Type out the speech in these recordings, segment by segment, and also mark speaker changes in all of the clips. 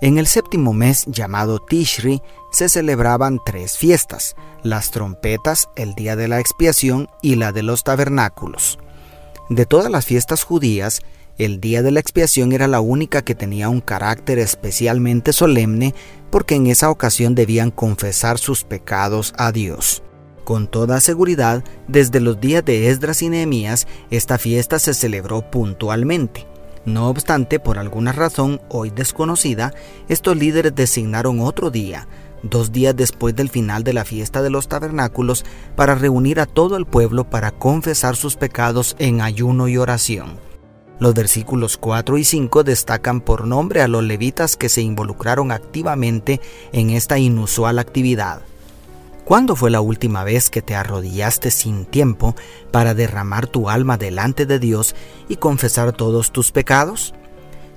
Speaker 1: en el séptimo mes llamado Tishri se celebraban tres fiestas, las trompetas, el día de la expiación y la de los tabernáculos. De todas las fiestas judías, el día de la expiación era la única que tenía un carácter especialmente solemne porque en esa ocasión debían confesar sus pecados a Dios. Con toda seguridad, desde los días de Esdras y Nehemías, esta fiesta se celebró puntualmente. No obstante, por alguna razón hoy desconocida, estos líderes designaron otro día, dos días después del final de la fiesta de los tabernáculos, para reunir a todo el pueblo para confesar sus pecados en ayuno y oración. Los versículos 4 y 5 destacan por nombre a los levitas que se involucraron activamente en esta inusual actividad. ¿Cuándo fue la última vez que te arrodillaste sin tiempo para derramar tu alma delante de Dios y confesar todos tus pecados?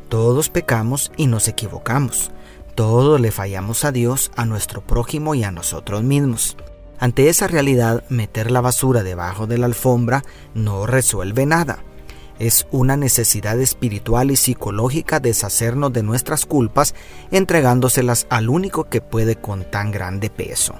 Speaker 1: Todos pecamos y nos equivocamos. Todos le fallamos a Dios, a nuestro prójimo y a nosotros mismos. Ante esa realidad, meter la basura debajo de la alfombra no resuelve nada. Es una necesidad espiritual y psicológica deshacernos de nuestras culpas entregándoselas al único que puede con tan grande peso.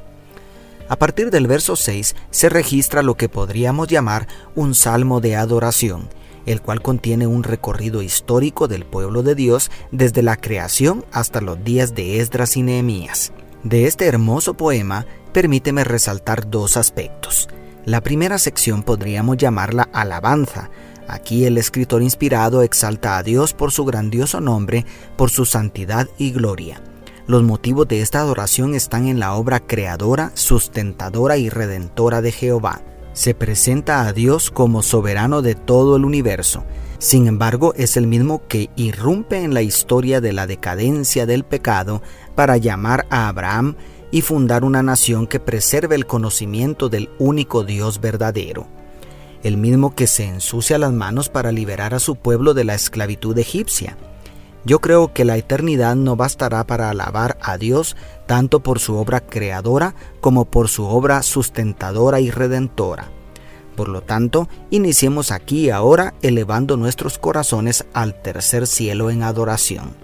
Speaker 1: A partir del verso 6 se registra lo que podríamos llamar un salmo de adoración, el cual contiene un recorrido histórico del pueblo de Dios desde la creación hasta los días de Esdras y Nehemías. De este hermoso poema, permíteme resaltar dos aspectos. La primera sección podríamos llamarla alabanza. Aquí el escritor inspirado exalta a Dios por su grandioso nombre, por su santidad y gloria. Los motivos de esta adoración están en la obra creadora, sustentadora y redentora de Jehová. Se presenta a Dios como soberano de todo el universo. Sin embargo, es el mismo que irrumpe en la historia de la decadencia del pecado para llamar a Abraham y fundar una nación que preserve el conocimiento del único Dios verdadero. El mismo que se ensucia las manos para liberar a su pueblo de la esclavitud egipcia yo creo que la eternidad no bastará para alabar a Dios tanto por su obra creadora como por su obra sustentadora y redentora. Por lo tanto, iniciemos aquí y ahora elevando nuestros corazones al tercer cielo en adoración.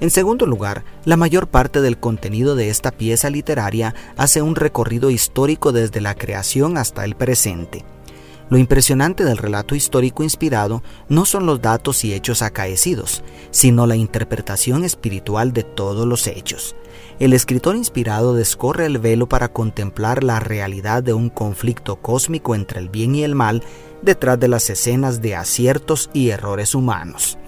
Speaker 1: En segundo lugar, la mayor parte del contenido de esta pieza literaria hace un recorrido histórico desde la creación hasta el presente. Lo impresionante del relato histórico inspirado no son los datos y hechos acaecidos, sino la interpretación espiritual de todos los hechos. El escritor inspirado descorre el velo para contemplar la realidad de un conflicto cósmico entre el bien y el mal detrás de las escenas de aciertos y errores humanos.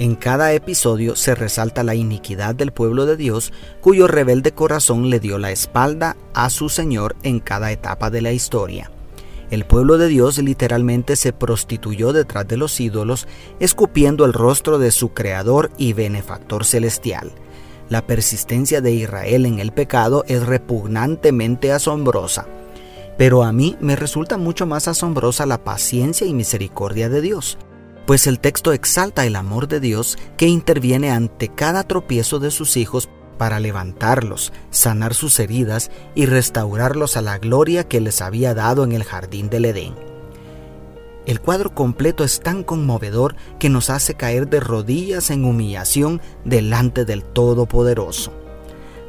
Speaker 1: En cada episodio se resalta la iniquidad del pueblo de Dios, cuyo rebelde corazón le dio la espalda a su Señor en cada etapa de la historia. El pueblo de Dios literalmente se prostituyó detrás de los ídolos, escupiendo el rostro de su Creador y benefactor celestial. La persistencia de Israel en el pecado es repugnantemente asombrosa, pero a mí me resulta mucho más asombrosa la paciencia y misericordia de Dios, pues el texto exalta el amor de Dios que interviene ante cada tropiezo de sus hijos para levantarlos, sanar sus heridas y restaurarlos a la gloria que les había dado en el jardín del Edén. El cuadro completo es tan conmovedor que nos hace caer de rodillas en humillación delante del Todopoderoso.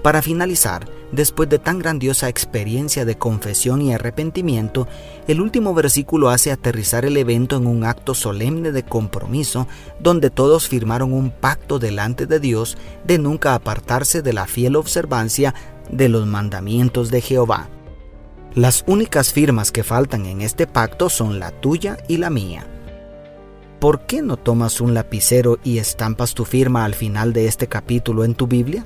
Speaker 1: Para finalizar, después de tan grandiosa experiencia de confesión y arrepentimiento, el último versículo hace aterrizar el evento en un acto solemne de compromiso donde todos firmaron un pacto delante de Dios de nunca apartarse de la fiel observancia de los mandamientos de Jehová. Las únicas firmas que faltan en este pacto son la tuya y la mía. ¿Por qué no tomas un lapicero y estampas tu firma al final de este capítulo en tu Biblia?